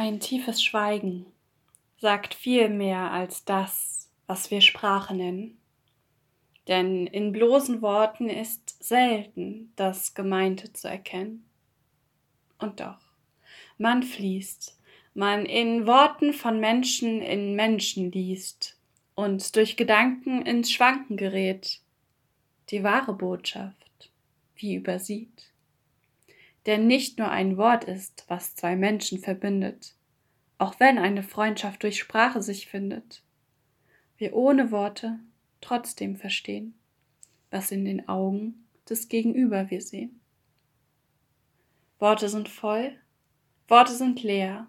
Ein tiefes Schweigen sagt viel mehr als das, was wir Sprache nennen. Denn in bloßen Worten ist selten das Gemeinte zu erkennen. Und doch, man fließt, man in Worten von Menschen in Menschen liest und durch Gedanken ins Schwanken gerät, die wahre Botschaft wie übersieht der nicht nur ein Wort ist, was zwei Menschen verbindet, auch wenn eine Freundschaft durch Sprache sich findet. Wir ohne Worte trotzdem verstehen, was in den Augen des Gegenüber wir sehen. Worte sind voll, Worte sind leer,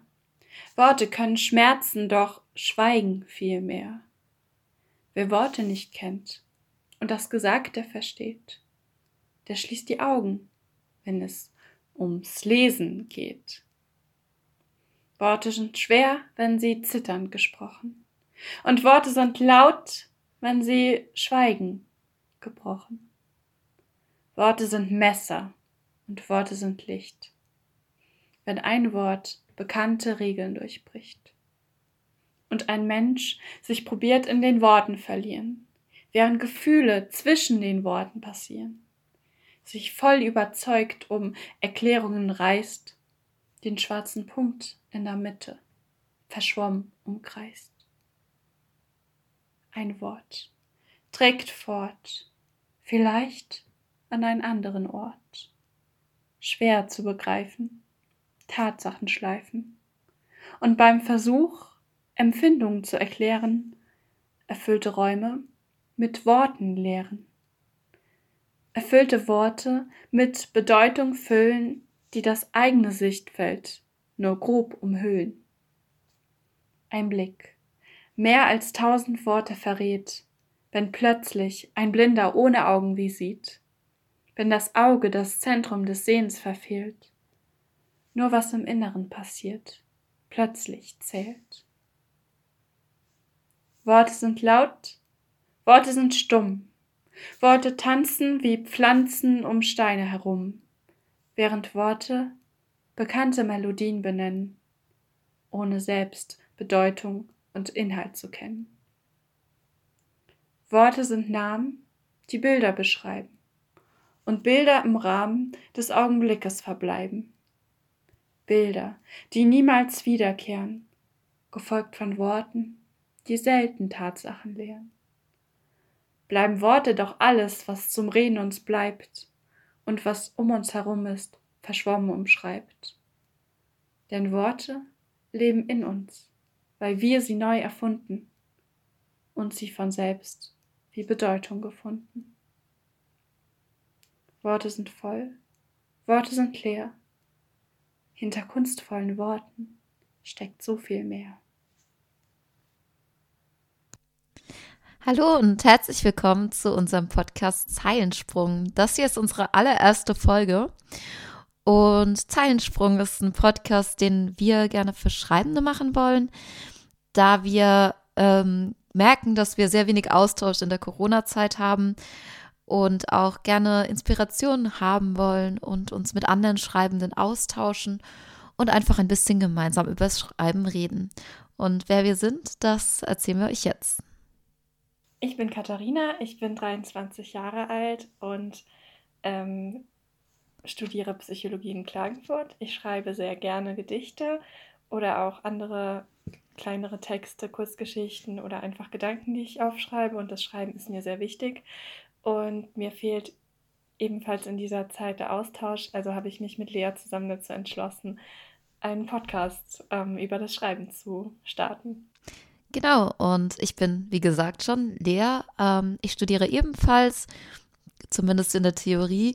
Worte können schmerzen, doch Schweigen viel mehr. Wer Worte nicht kennt und das Gesagte versteht, der schließt die Augen, wenn es ums Lesen geht. Worte sind schwer, wenn sie zitternd gesprochen, und Worte sind laut, wenn sie schweigen gebrochen. Worte sind Messer und Worte sind Licht, wenn ein Wort bekannte Regeln durchbricht. Und ein Mensch sich probiert in den Worten verlieren, während Gefühle zwischen den Worten passieren sich voll überzeugt um Erklärungen reißt, den schwarzen Punkt in der Mitte verschwommen umkreist. Ein Wort trägt fort, vielleicht an einen anderen Ort. Schwer zu begreifen, Tatsachen schleifen. Und beim Versuch, Empfindungen zu erklären, erfüllte Räume mit Worten leeren erfüllte Worte mit Bedeutung füllen, die das eigene Sichtfeld nur grob umhüllen. Ein Blick, mehr als tausend Worte verrät, wenn plötzlich ein Blinder ohne Augen wie sieht, wenn das Auge das Zentrum des Sehens verfehlt. Nur was im Inneren passiert, plötzlich zählt. Worte sind laut, Worte sind stumm, Worte tanzen wie Pflanzen um Steine herum, während Worte bekannte Melodien benennen, ohne selbst Bedeutung und Inhalt zu kennen. Worte sind Namen, die Bilder beschreiben und Bilder im Rahmen des Augenblickes verbleiben. Bilder, die niemals wiederkehren, gefolgt von Worten, die selten Tatsachen lehren bleiben Worte doch alles, was zum Reden uns bleibt und was um uns herum ist, verschwommen umschreibt. Denn Worte leben in uns, weil wir sie neu erfunden und sie von selbst wie Bedeutung gefunden. Worte sind voll, Worte sind leer. Hinter kunstvollen Worten steckt so viel mehr. Hallo und herzlich willkommen zu unserem Podcast Zeilensprung. Das hier ist unsere allererste Folge. Und Zeilensprung ist ein Podcast, den wir gerne für Schreibende machen wollen, da wir ähm, merken, dass wir sehr wenig Austausch in der Corona-Zeit haben und auch gerne Inspirationen haben wollen und uns mit anderen Schreibenden austauschen und einfach ein bisschen gemeinsam über das Schreiben reden. Und wer wir sind, das erzählen wir euch jetzt. Ich bin Katharina, ich bin 23 Jahre alt und ähm, studiere Psychologie in Klagenfurt. Ich schreibe sehr gerne Gedichte oder auch andere kleinere Texte, Kurzgeschichten oder einfach Gedanken, die ich aufschreibe. Und das Schreiben ist mir sehr wichtig. Und mir fehlt ebenfalls in dieser Zeit der Austausch. Also habe ich mich mit Lea zusammen dazu entschlossen, einen Podcast ähm, über das Schreiben zu starten. Genau, und ich bin, wie gesagt, schon Lea. Ähm, ich studiere ebenfalls, zumindest in der Theorie,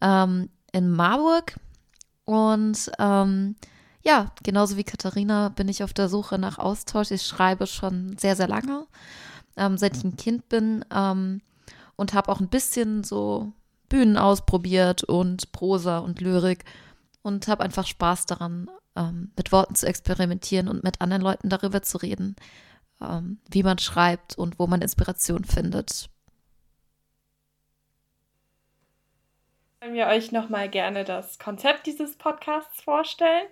ähm, in Marburg. Und ähm, ja, genauso wie Katharina bin ich auf der Suche nach Austausch. Ich schreibe schon sehr, sehr lange, ähm, seit ich ein Kind bin ähm, und habe auch ein bisschen so Bühnen ausprobiert und Prosa und Lyrik und habe einfach Spaß daran, ähm, mit Worten zu experimentieren und mit anderen Leuten darüber zu reden ähm, wie man schreibt und wo man Inspiration findet. Wollen wir euch nochmal gerne das Konzept dieses Podcasts vorstellen.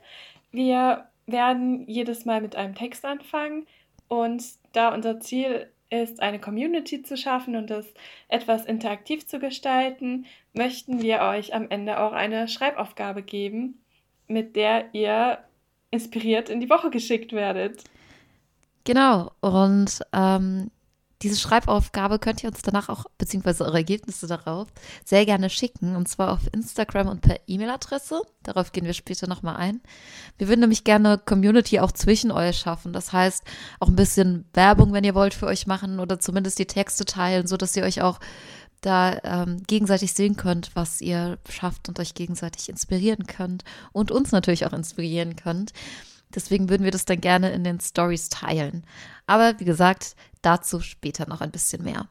Wir werden jedes Mal mit einem Text anfangen und da unser Ziel ist, eine Community zu schaffen und das etwas interaktiv zu gestalten, möchten wir euch am Ende auch eine Schreibaufgabe geben, mit der ihr inspiriert in die Woche geschickt werdet. Genau, und ähm, diese Schreibaufgabe könnt ihr uns danach auch, beziehungsweise eure Ergebnisse darauf, sehr gerne schicken. Und zwar auf Instagram und per E-Mail-Adresse. Darauf gehen wir später nochmal ein. Wir würden nämlich gerne Community auch zwischen euch schaffen. Das heißt, auch ein bisschen Werbung, wenn ihr wollt, für euch machen oder zumindest die Texte teilen, sodass ihr euch auch da ähm, gegenseitig sehen könnt, was ihr schafft und euch gegenseitig inspirieren könnt und uns natürlich auch inspirieren könnt. Deswegen würden wir das dann gerne in den Stories teilen. Aber wie gesagt, dazu später noch ein bisschen mehr.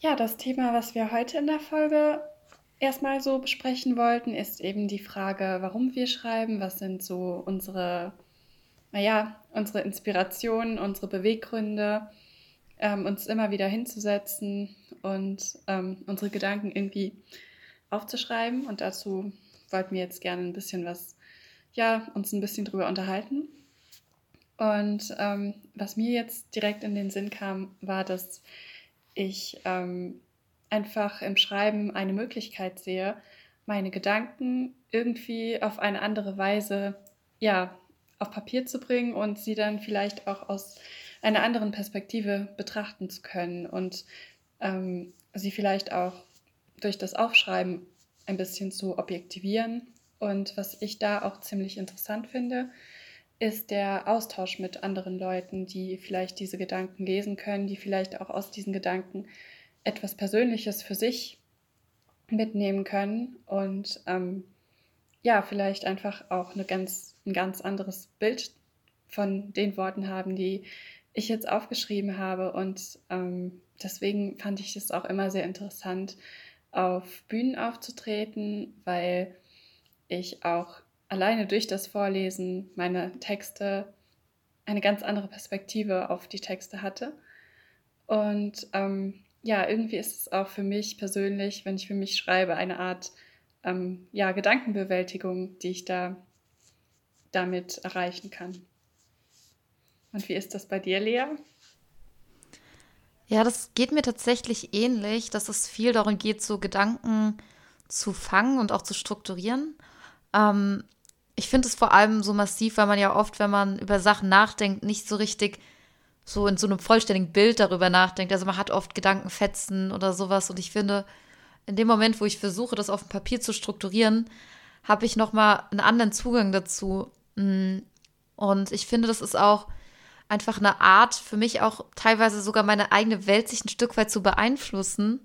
Ja, das Thema, was wir heute in der Folge erstmal so besprechen wollten, ist eben die Frage, warum wir schreiben, was sind so unsere, naja, unsere Inspirationen, unsere Beweggründe, ähm, uns immer wieder hinzusetzen und ähm, unsere Gedanken irgendwie aufzuschreiben. Und dazu wollten wir jetzt gerne ein bisschen was ja, uns ein bisschen drüber unterhalten. Und ähm, was mir jetzt direkt in den Sinn kam, war, dass ich ähm, einfach im Schreiben eine Möglichkeit sehe, meine Gedanken irgendwie auf eine andere Weise ja, auf Papier zu bringen und sie dann vielleicht auch aus einer anderen Perspektive betrachten zu können und ähm, sie vielleicht auch durch das Aufschreiben ein bisschen zu objektivieren und was ich da auch ziemlich interessant finde, ist der Austausch mit anderen Leuten, die vielleicht diese Gedanken lesen können, die vielleicht auch aus diesen Gedanken etwas Persönliches für sich mitnehmen können und ähm, ja, vielleicht einfach auch eine ganz, ein ganz anderes Bild von den Worten haben, die ich jetzt aufgeschrieben habe. Und ähm, deswegen fand ich es auch immer sehr interessant, auf Bühnen aufzutreten, weil ich auch alleine durch das Vorlesen meine Texte eine ganz andere Perspektive auf die Texte hatte. Und ähm, ja, irgendwie ist es auch für mich persönlich, wenn ich für mich schreibe, eine Art ähm, ja, Gedankenbewältigung, die ich da damit erreichen kann. Und wie ist das bei dir, Lea? Ja, das geht mir tatsächlich ähnlich, dass es viel darum geht, so Gedanken zu fangen und auch zu strukturieren. Ähm, ich finde es vor allem so massiv, weil man ja oft, wenn man über Sachen nachdenkt, nicht so richtig so in so einem vollständigen Bild darüber nachdenkt. Also man hat oft Gedankenfetzen oder sowas. Und ich finde, in dem Moment, wo ich versuche, das auf dem Papier zu strukturieren, habe ich nochmal einen anderen Zugang dazu. Mm. Und ich finde, das ist auch einfach eine Art, für mich auch teilweise sogar meine eigene Welt sich ein Stück weit zu beeinflussen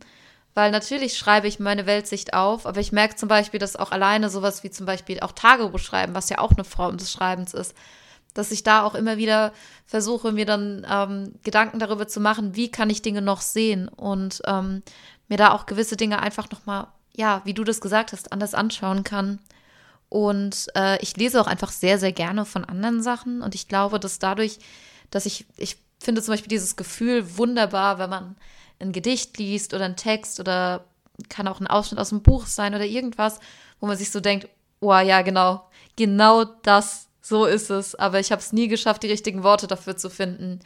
weil natürlich schreibe ich meine Weltsicht auf, aber ich merke zum Beispiel, dass auch alleine sowas wie zum Beispiel auch Tagebuch schreiben, was ja auch eine Form des Schreibens ist, dass ich da auch immer wieder versuche, mir dann ähm, Gedanken darüber zu machen, wie kann ich Dinge noch sehen und ähm, mir da auch gewisse Dinge einfach nochmal, ja, wie du das gesagt hast, anders anschauen kann. Und äh, ich lese auch einfach sehr, sehr gerne von anderen Sachen und ich glaube, dass dadurch, dass ich, ich finde zum Beispiel dieses Gefühl wunderbar, wenn man ein Gedicht liest oder ein Text oder kann auch ein Ausschnitt aus dem Buch sein oder irgendwas, wo man sich so denkt, oh ja, genau, genau das, so ist es. Aber ich habe es nie geschafft, die richtigen Worte dafür zu finden.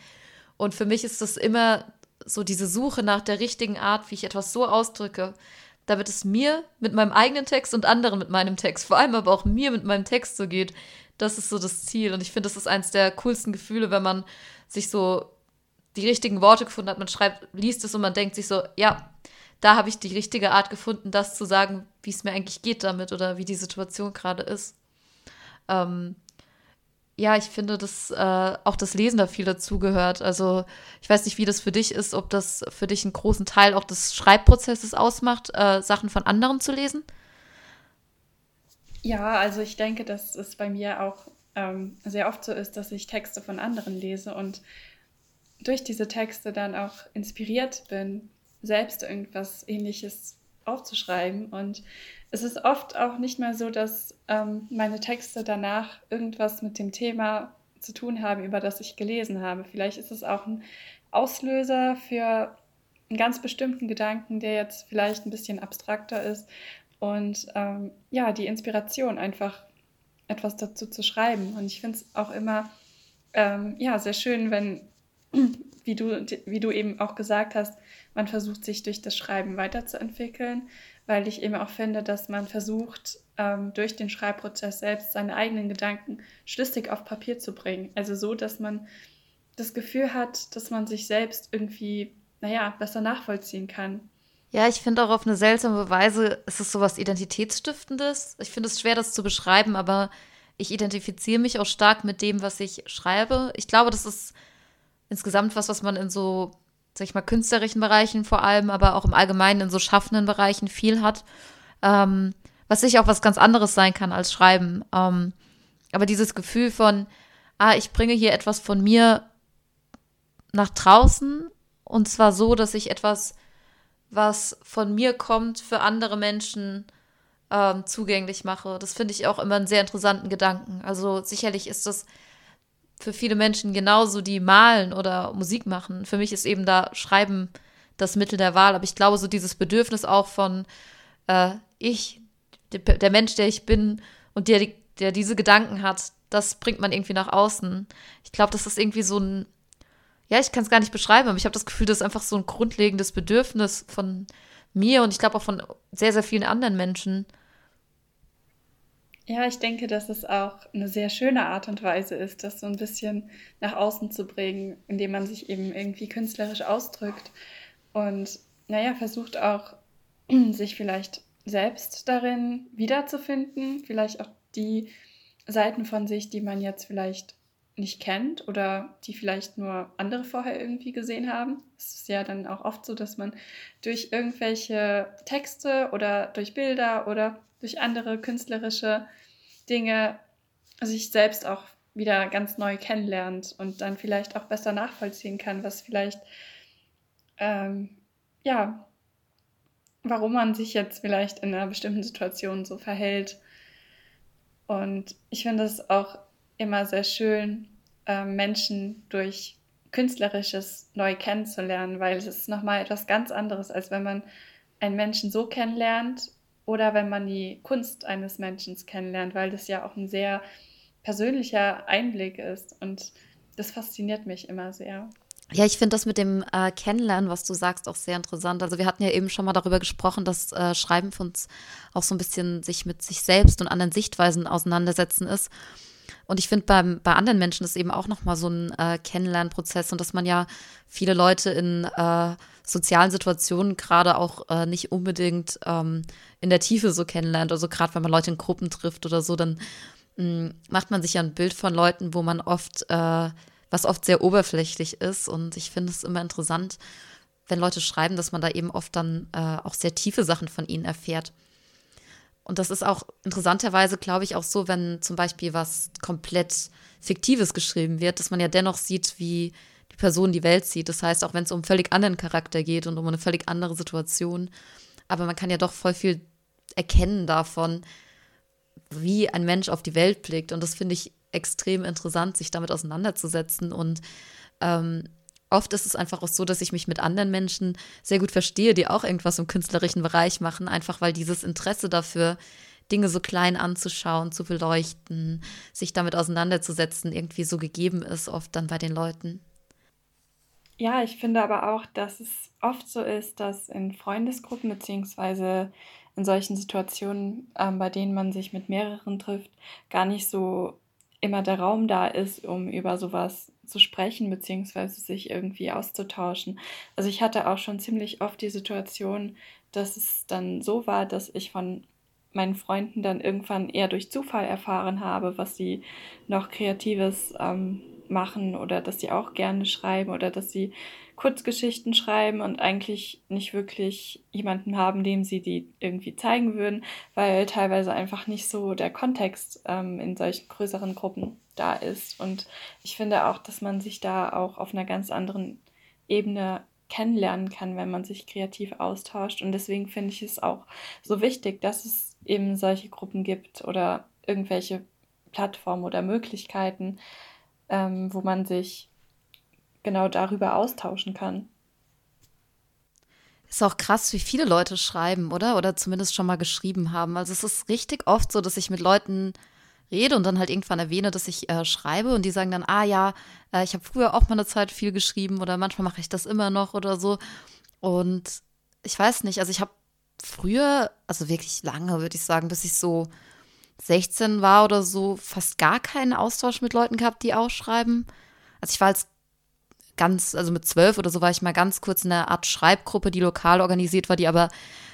Und für mich ist das immer so diese Suche nach der richtigen Art, wie ich etwas so ausdrücke, damit es mir mit meinem eigenen Text und anderen mit meinem Text, vor allem aber auch mir mit meinem Text so geht. Das ist so das Ziel. Und ich finde, das ist eines der coolsten Gefühle, wenn man sich so die richtigen Worte gefunden hat. Man schreibt, liest es und man denkt sich so, ja, da habe ich die richtige Art gefunden, das zu sagen, wie es mir eigentlich geht damit oder wie die Situation gerade ist. Ähm, ja, ich finde, dass äh, auch das Lesen da viel dazugehört. Also ich weiß nicht, wie das für dich ist, ob das für dich einen großen Teil auch des Schreibprozesses ausmacht, äh, Sachen von anderen zu lesen. Ja, also ich denke, dass es bei mir auch ähm, sehr oft so ist, dass ich Texte von anderen lese und durch diese Texte dann auch inspiriert bin, selbst irgendwas Ähnliches aufzuschreiben. Und es ist oft auch nicht mal so, dass ähm, meine Texte danach irgendwas mit dem Thema zu tun haben, über das ich gelesen habe. Vielleicht ist es auch ein Auslöser für einen ganz bestimmten Gedanken, der jetzt vielleicht ein bisschen abstrakter ist und ähm, ja, die Inspiration einfach etwas dazu zu schreiben. Und ich finde es auch immer ähm, ja, sehr schön, wenn, wie du, wie du eben auch gesagt hast, man versucht sich durch das Schreiben weiterzuentwickeln, weil ich eben auch finde, dass man versucht, ähm, durch den Schreibprozess selbst seine eigenen Gedanken schlüssig auf Papier zu bringen. Also so, dass man das Gefühl hat, dass man sich selbst irgendwie, naja, besser nachvollziehen kann. Ja, ich finde auch auf eine seltsame Weise ist es so was Identitätsstiftendes. Ich finde es schwer, das zu beschreiben, aber ich identifiziere mich auch stark mit dem, was ich schreibe. Ich glaube, das ist insgesamt was, was man in so, sag ich mal, künstlerischen Bereichen vor allem, aber auch im Allgemeinen in so schaffenden Bereichen viel hat. Ähm, was sicher auch was ganz anderes sein kann als Schreiben. Ähm, aber dieses Gefühl von, ah, ich bringe hier etwas von mir nach draußen und zwar so, dass ich etwas, was von mir kommt, für andere Menschen ähm, zugänglich mache. Das finde ich auch immer einen sehr interessanten Gedanken. Also sicherlich ist das für viele Menschen genauso, die malen oder Musik machen. Für mich ist eben da Schreiben das Mittel der Wahl. Aber ich glaube, so dieses Bedürfnis auch von äh, ich, der Mensch, der ich bin und der, der diese Gedanken hat, das bringt man irgendwie nach außen. Ich glaube, das ist irgendwie so ein, ja, ich kann es gar nicht beschreiben, aber ich habe das Gefühl, das ist einfach so ein grundlegendes Bedürfnis von mir und ich glaube auch von sehr, sehr vielen anderen Menschen. Ja, ich denke, dass es auch eine sehr schöne Art und Weise ist, das so ein bisschen nach außen zu bringen, indem man sich eben irgendwie künstlerisch ausdrückt und naja, versucht auch, sich vielleicht selbst darin wiederzufinden, vielleicht auch die Seiten von sich, die man jetzt vielleicht nicht kennt oder die vielleicht nur andere vorher irgendwie gesehen haben. Es ist ja dann auch oft so, dass man durch irgendwelche Texte oder durch Bilder oder durch andere künstlerische Dinge sich selbst auch wieder ganz neu kennenlernt und dann vielleicht auch besser nachvollziehen kann, was vielleicht, ähm, ja, warum man sich jetzt vielleicht in einer bestimmten Situation so verhält. Und ich finde es auch immer sehr schön, äh, Menschen durch Künstlerisches neu kennenzulernen, weil es ist nochmal etwas ganz anderes, als wenn man einen Menschen so kennenlernt oder wenn man die Kunst eines Menschen kennenlernt, weil das ja auch ein sehr persönlicher Einblick ist und das fasziniert mich immer sehr. Ja, ich finde das mit dem äh, Kennenlernen, was du sagst, auch sehr interessant. Also wir hatten ja eben schon mal darüber gesprochen, dass äh, Schreiben für uns auch so ein bisschen sich mit sich selbst und anderen Sichtweisen auseinandersetzen ist. Und ich finde, bei anderen Menschen ist eben auch nochmal so ein äh, Kennenlernprozess und dass man ja viele Leute in äh, sozialen Situationen gerade auch äh, nicht unbedingt ähm, in der Tiefe so kennenlernt. Also gerade wenn man Leute in Gruppen trifft oder so, dann mh, mm, macht man sich ja ein Bild von Leuten, wo man oft, äh, was oft sehr oberflächlich ist. Und ich finde es immer interessant, wenn Leute schreiben, dass man da eben oft dann äh, auch sehr tiefe Sachen von ihnen erfährt. Und das ist auch interessanterweise, glaube ich, auch so, wenn zum Beispiel was komplett Fiktives geschrieben wird, dass man ja dennoch sieht, wie die Person die Welt sieht. Das heißt, auch wenn es um einen völlig anderen Charakter geht und um eine völlig andere Situation, aber man kann ja doch voll viel erkennen davon, wie ein Mensch auf die Welt blickt. Und das finde ich extrem interessant, sich damit auseinanderzusetzen. Und ähm, oft ist es einfach auch so, dass ich mich mit anderen Menschen sehr gut verstehe, die auch irgendwas im künstlerischen Bereich machen, einfach weil dieses Interesse dafür, Dinge so klein anzuschauen, zu beleuchten, sich damit auseinanderzusetzen, irgendwie so gegeben ist, oft dann bei den Leuten. Ja, ich finde aber auch, dass es oft so ist, dass in Freundesgruppen beziehungsweise in solchen Situationen, ähm, bei denen man sich mit mehreren trifft, gar nicht so immer der Raum da ist, um über sowas zu sprechen, beziehungsweise sich irgendwie auszutauschen. Also ich hatte auch schon ziemlich oft die Situation, dass es dann so war, dass ich von meinen Freunden dann irgendwann eher durch Zufall erfahren habe, was sie noch Kreatives ähm, machen oder dass sie auch gerne schreiben oder dass sie Kurzgeschichten schreiben und eigentlich nicht wirklich jemanden haben, dem sie die irgendwie zeigen würden, weil teilweise einfach nicht so der Kontext ähm, in solchen größeren Gruppen da ist. Und ich finde auch, dass man sich da auch auf einer ganz anderen Ebene kennenlernen kann, wenn man sich kreativ austauscht. Und deswegen finde ich es auch so wichtig, dass es eben solche Gruppen gibt oder irgendwelche Plattformen oder Möglichkeiten, ähm, wo man sich genau darüber austauschen kann. Ist auch krass, wie viele Leute schreiben, oder? Oder zumindest schon mal geschrieben haben. Also es ist richtig oft so, dass ich mit Leuten rede und dann halt irgendwann erwähne, dass ich äh, schreibe und die sagen dann, ah ja, äh, ich habe früher auch mal eine Zeit viel geschrieben oder manchmal mache ich das immer noch oder so. Und ich weiß nicht, also ich habe früher, also wirklich lange, würde ich sagen, bis ich so 16 war oder so, fast gar keinen Austausch mit Leuten gehabt, die auch schreiben. Also ich war als ganz, also mit zwölf oder so war ich mal ganz kurz in einer Art Schreibgruppe, die lokal organisiert war, die aber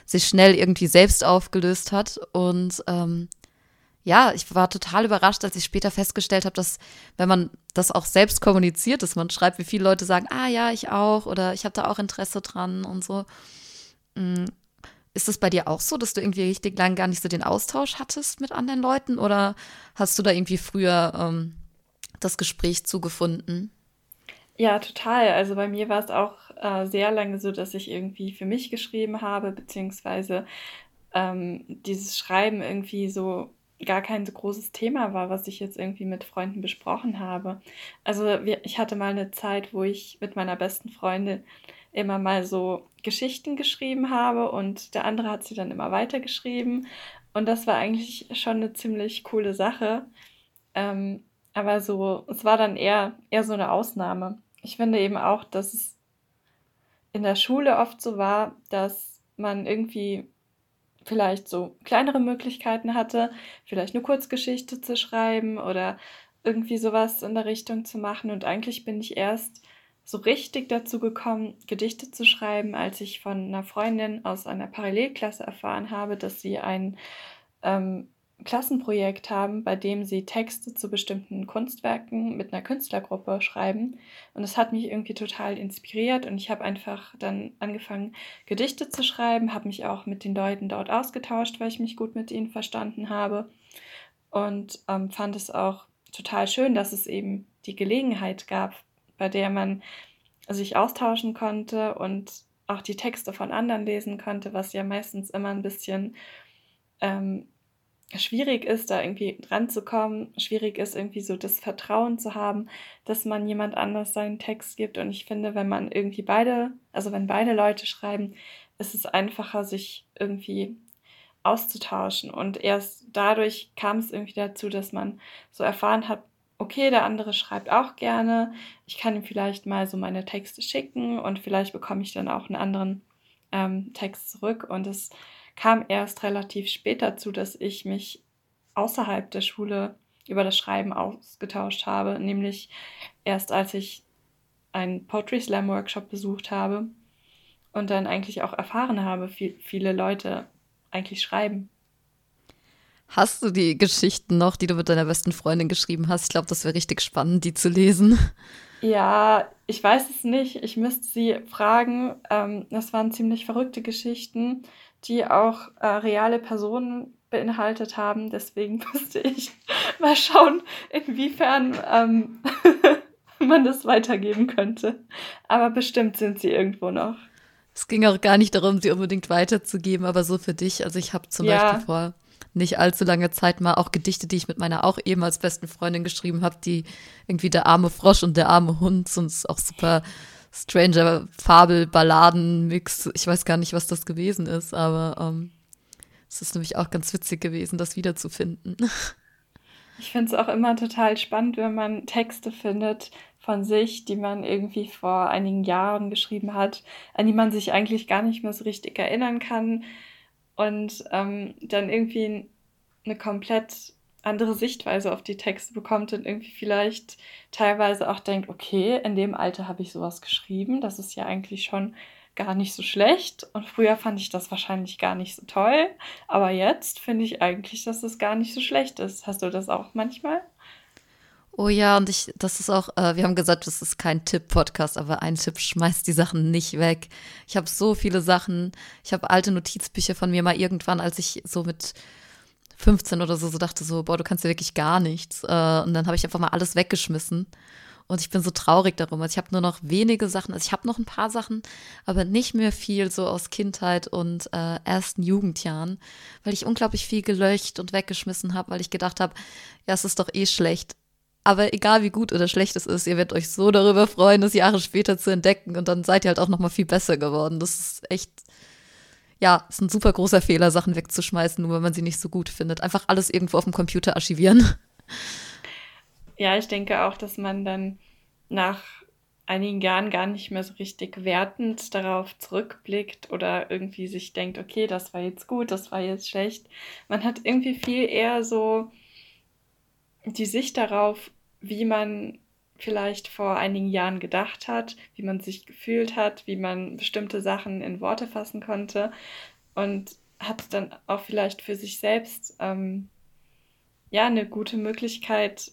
sich schnell irgendwie selbst aufgelöst hat. Und ähm, ja, ich war total überrascht, als ich später festgestellt habe, dass wenn man das auch selbst kommuniziert, dass man schreibt, wie viele Leute sagen, ah ja, ich auch oder ich habe da auch Interesse dran und so. Mm, ist das bei dir auch so, dass du irgendwie richtig lang gar nicht so den Austausch hattest mit anderen Leuten oder hast du da irgendwie früher ähm, das Gespräch zugefunden? Ja, total. Also bei mir war es auch äh, sehr lange so, dass ich irgendwie für mich geschrieben habe, beziehungsweise ähm, dieses Schreiben irgendwie so gar kein so großes Thema war, was ich jetzt irgendwie mit Freunden besprochen habe. Also wir, ich hatte mal eine Zeit, wo ich mit meiner besten Freundin immer mal so Geschichten geschrieben habe und der andere hat sie dann immer weitergeschrieben. Und das war eigentlich schon eine ziemlich coole Sache. Ähm, aber so, es war dann eher, eher so eine Ausnahme ich finde eben auch, dass es in der Schule oft so war, dass man irgendwie vielleicht so kleinere Möglichkeiten hatte, vielleicht eine Kurzgeschichte zu schreiben oder irgendwie sowas in der Richtung zu machen. Und eigentlich bin ich erst so richtig dazu gekommen, Gedichte zu schreiben, als ich von einer Freundin aus einer Parallelklasse erfahren habe, dass sie ein ähm, Klassenprojekt haben, bei dem sie Texte zu bestimmten Kunstwerken mit einer Künstlergruppe schreiben. Und das hat mich irgendwie total inspiriert und ich habe einfach dann angefangen, Gedichte zu schreiben, habe mich auch mit den Leuten dort ausgetauscht, weil ich mich gut mit ihnen verstanden habe und ähm, fand es auch total schön, dass es eben die Gelegenheit gab, bei der man sich austauschen konnte und auch die Texte von anderen lesen konnte, was ja meistens immer ein bisschen ähm, schwierig ist, da irgendwie dran zu kommen, schwierig ist, irgendwie so das Vertrauen zu haben, dass man jemand anders seinen Text gibt. Und ich finde, wenn man irgendwie beide, also wenn beide Leute schreiben, ist es einfacher, sich irgendwie auszutauschen. Und erst dadurch kam es irgendwie dazu, dass man so erfahren hat, okay, der andere schreibt auch gerne, ich kann ihm vielleicht mal so meine Texte schicken und vielleicht bekomme ich dann auch einen anderen ähm, Text zurück. Und es kam erst relativ spät dazu, dass ich mich außerhalb der Schule über das Schreiben ausgetauscht habe, nämlich erst als ich einen Poetry Slam Workshop besucht habe und dann eigentlich auch erfahren habe, wie viele Leute eigentlich schreiben. Hast du die Geschichten noch, die du mit deiner besten Freundin geschrieben hast? Ich glaube, das wäre richtig spannend, die zu lesen. Ja, ich weiß es nicht. Ich müsste sie fragen. Ähm, das waren ziemlich verrückte Geschichten die auch äh, reale Personen beinhaltet haben. Deswegen müsste ich mal schauen, inwiefern ähm, man das weitergeben könnte. Aber bestimmt sind sie irgendwo noch. Es ging auch gar nicht darum, sie unbedingt weiterzugeben, aber so für dich. Also ich habe zum ja. Beispiel vor nicht allzu lange Zeit mal auch Gedichte, die ich mit meiner auch ehemals besten Freundin geschrieben habe, die irgendwie der arme Frosch und der arme Hund, sonst auch super Stranger Fabel Balladen Mix. Ich weiß gar nicht, was das gewesen ist, aber ähm, es ist nämlich auch ganz witzig gewesen, das wiederzufinden. Ich finde es auch immer total spannend, wenn man Texte findet von sich, die man irgendwie vor einigen Jahren geschrieben hat, an die man sich eigentlich gar nicht mehr so richtig erinnern kann und ähm, dann irgendwie eine komplett andere Sichtweise auf die Texte bekommt und irgendwie vielleicht teilweise auch denkt, okay, in dem Alter habe ich sowas geschrieben, das ist ja eigentlich schon gar nicht so schlecht und früher fand ich das wahrscheinlich gar nicht so toll, aber jetzt finde ich eigentlich, dass es gar nicht so schlecht ist. Hast du das auch manchmal? Oh ja, und ich, das ist auch, äh, wir haben gesagt, das ist kein Tipp-Podcast, aber ein Tipp schmeißt die Sachen nicht weg. Ich habe so viele Sachen. Ich habe alte Notizbücher von mir mal irgendwann, als ich so mit 15 oder so, so dachte so, boah, du kannst ja wirklich gar nichts. Äh, und dann habe ich einfach mal alles weggeschmissen. Und ich bin so traurig darum. Also ich habe nur noch wenige Sachen. Also ich habe noch ein paar Sachen, aber nicht mehr viel so aus Kindheit und äh, ersten Jugendjahren, weil ich unglaublich viel gelöscht und weggeschmissen habe, weil ich gedacht habe, ja, es ist doch eh schlecht. Aber egal wie gut oder schlecht es ist, ihr werdet euch so darüber freuen, das Jahre später zu entdecken und dann seid ihr halt auch noch mal viel besser geworden. Das ist echt ja, ist ein super großer Fehler, Sachen wegzuschmeißen, nur wenn man sie nicht so gut findet. Einfach alles irgendwo auf dem Computer archivieren. Ja, ich denke auch, dass man dann nach einigen Jahren gar nicht mehr so richtig wertend darauf zurückblickt oder irgendwie sich denkt, okay, das war jetzt gut, das war jetzt schlecht. Man hat irgendwie viel eher so die Sicht darauf, wie man vielleicht vor einigen Jahren gedacht hat, wie man sich gefühlt hat, wie man bestimmte Sachen in Worte fassen konnte und hat dann auch vielleicht für sich selbst ähm, ja eine gute Möglichkeit.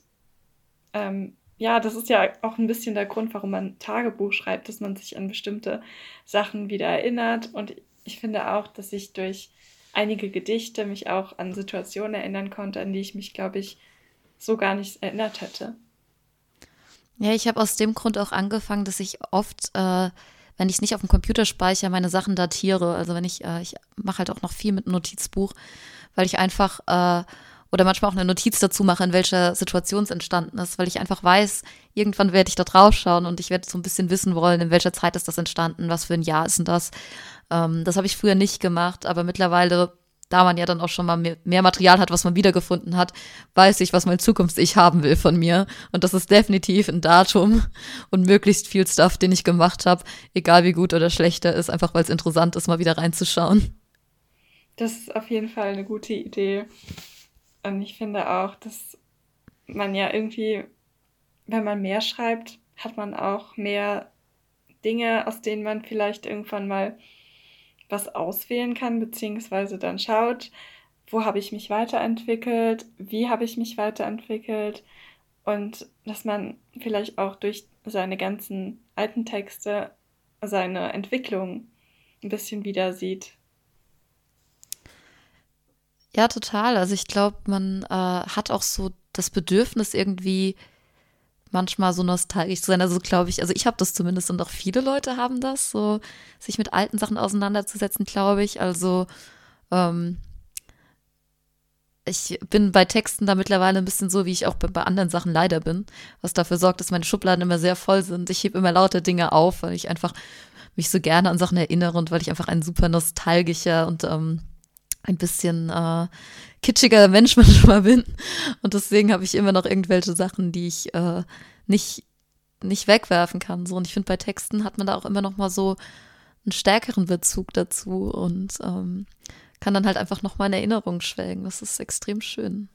Ähm, ja, das ist ja auch ein bisschen der Grund, warum man Tagebuch schreibt, dass man sich an bestimmte Sachen wieder erinnert. Und ich finde auch, dass ich durch einige Gedichte mich auch an Situationen erinnern konnte, an die ich mich, glaube ich, so gar nicht erinnert hätte. Ja, ich habe aus dem Grund auch angefangen, dass ich oft, äh, wenn ich nicht auf dem Computer speichere, meine Sachen datiere. Also wenn ich, äh, ich mache halt auch noch viel mit Notizbuch, weil ich einfach äh, oder manchmal auch eine Notiz dazu mache, in welcher Situation es entstanden ist, weil ich einfach weiß, irgendwann werde ich da drauf schauen und ich werde so ein bisschen wissen wollen, in welcher Zeit ist das entstanden, was für ein Jahr ist denn das. Ähm, das habe ich früher nicht gemacht, aber mittlerweile da man ja dann auch schon mal mehr, Material hat, was man wiedergefunden hat, weiß ich, was mein Zukunfts-Ich haben will von mir. Und das ist definitiv ein Datum und möglichst viel Stuff, den ich gemacht habe, egal wie gut oder schlecht er ist, einfach weil es interessant ist, mal wieder reinzuschauen. Das ist auf jeden Fall eine gute Idee. Und ich finde auch, dass man ja irgendwie, wenn man mehr schreibt, hat man auch mehr Dinge, aus denen man vielleicht irgendwann mal was auswählen kann, beziehungsweise dann schaut, wo habe ich mich weiterentwickelt, wie habe ich mich weiterentwickelt und dass man vielleicht auch durch seine ganzen alten Texte seine Entwicklung ein bisschen wieder sieht. Ja, total. Also ich glaube, man äh, hat auch so das Bedürfnis irgendwie manchmal so nostalgisch zu sein. Also glaube ich, also ich habe das zumindest und auch viele Leute haben das, so sich mit alten Sachen auseinanderzusetzen, glaube ich. Also ähm, ich bin bei Texten da mittlerweile ein bisschen so, wie ich auch bei, anderen Sachen leider bin, was dafür sorgt, dass meine Schubladen immer sehr voll sind. Ich hebe immer lauter Dinge auf, weil ich einfach mich so gerne an Sachen erinnere und weil ich einfach ein super nostalgischer und ähm, ein bisschen äh, kitschiger Mensch manchmal bin. Und deswegen habe ich immer noch irgendwelche Sachen, die ich äh, nicht, nicht wegwerfen kann. So. Und ich finde, bei Texten hat man da auch immer noch mal so einen stärkeren Bezug dazu und ähm, kann dann halt einfach noch mal in Erinnerung schwelgen. Das ist extrem schön.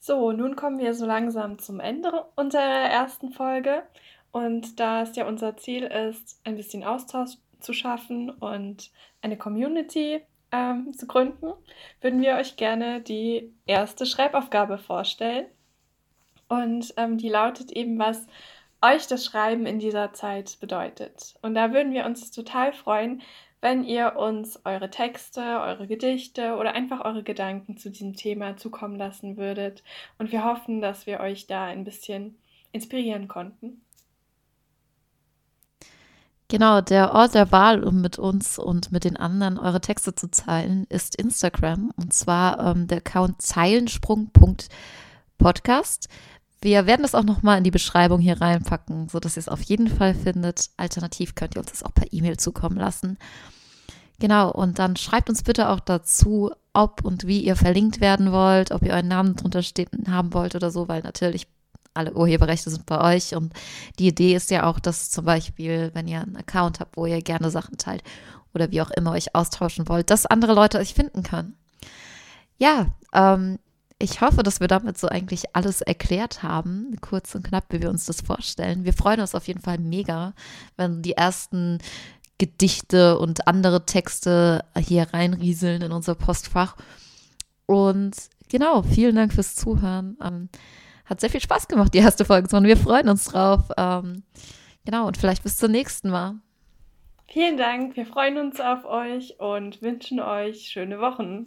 So, nun kommen wir so langsam zum Ende unserer ersten Folge. Und da es ja unser Ziel ist, ein bisschen Austausch zu schaffen und eine Community ähm, zu gründen, würden wir euch gerne die erste Schreibaufgabe vorstellen. Und ähm, die lautet eben, was euch das Schreiben in dieser Zeit bedeutet. Und da würden wir uns total freuen, wenn ihr uns eure Texte, eure Gedichte oder einfach eure Gedanken zu diesem Thema zukommen lassen würdet. Und wir hoffen, dass wir euch da ein bisschen inspirieren konnten. Genau, der Ort der Wahl, um mit uns und mit den anderen eure Texte zu teilen, ist Instagram. Und zwar ähm, der Account zeilensprung.podcast. Wir werden das auch nochmal in die Beschreibung hier reinpacken, sodass ihr es auf jeden Fall findet. Alternativ könnt ihr uns das auch per E-Mail zukommen lassen. Genau, und dann schreibt uns bitte auch dazu, ob und wie ihr verlinkt werden wollt, ob ihr euren Namen drunter stehen haben wollt oder so, weil natürlich alle Urheberrechte sind bei euch. Und die Idee ist ja auch, dass zum Beispiel, wenn ihr einen Account habt, wo ihr gerne Sachen teilt oder wie auch immer euch austauschen wollt, dass andere Leute euch finden können. Ja, ähm, ich hoffe, dass wir damit so eigentlich alles erklärt haben, kurz und knapp, wie wir uns das vorstellen. Wir freuen uns auf jeden Fall mega, wenn die ersten Gedichte und andere Texte hier reinrieseln in unser Postfach. Und genau, vielen Dank fürs Zuhören. Hat sehr viel Spaß gemacht, die erste Folge zu machen. Wir freuen uns drauf. Ähm, genau, und vielleicht bis zum nächsten Mal. Vielen Dank, wir freuen uns auf euch und wünschen euch schöne Wochen.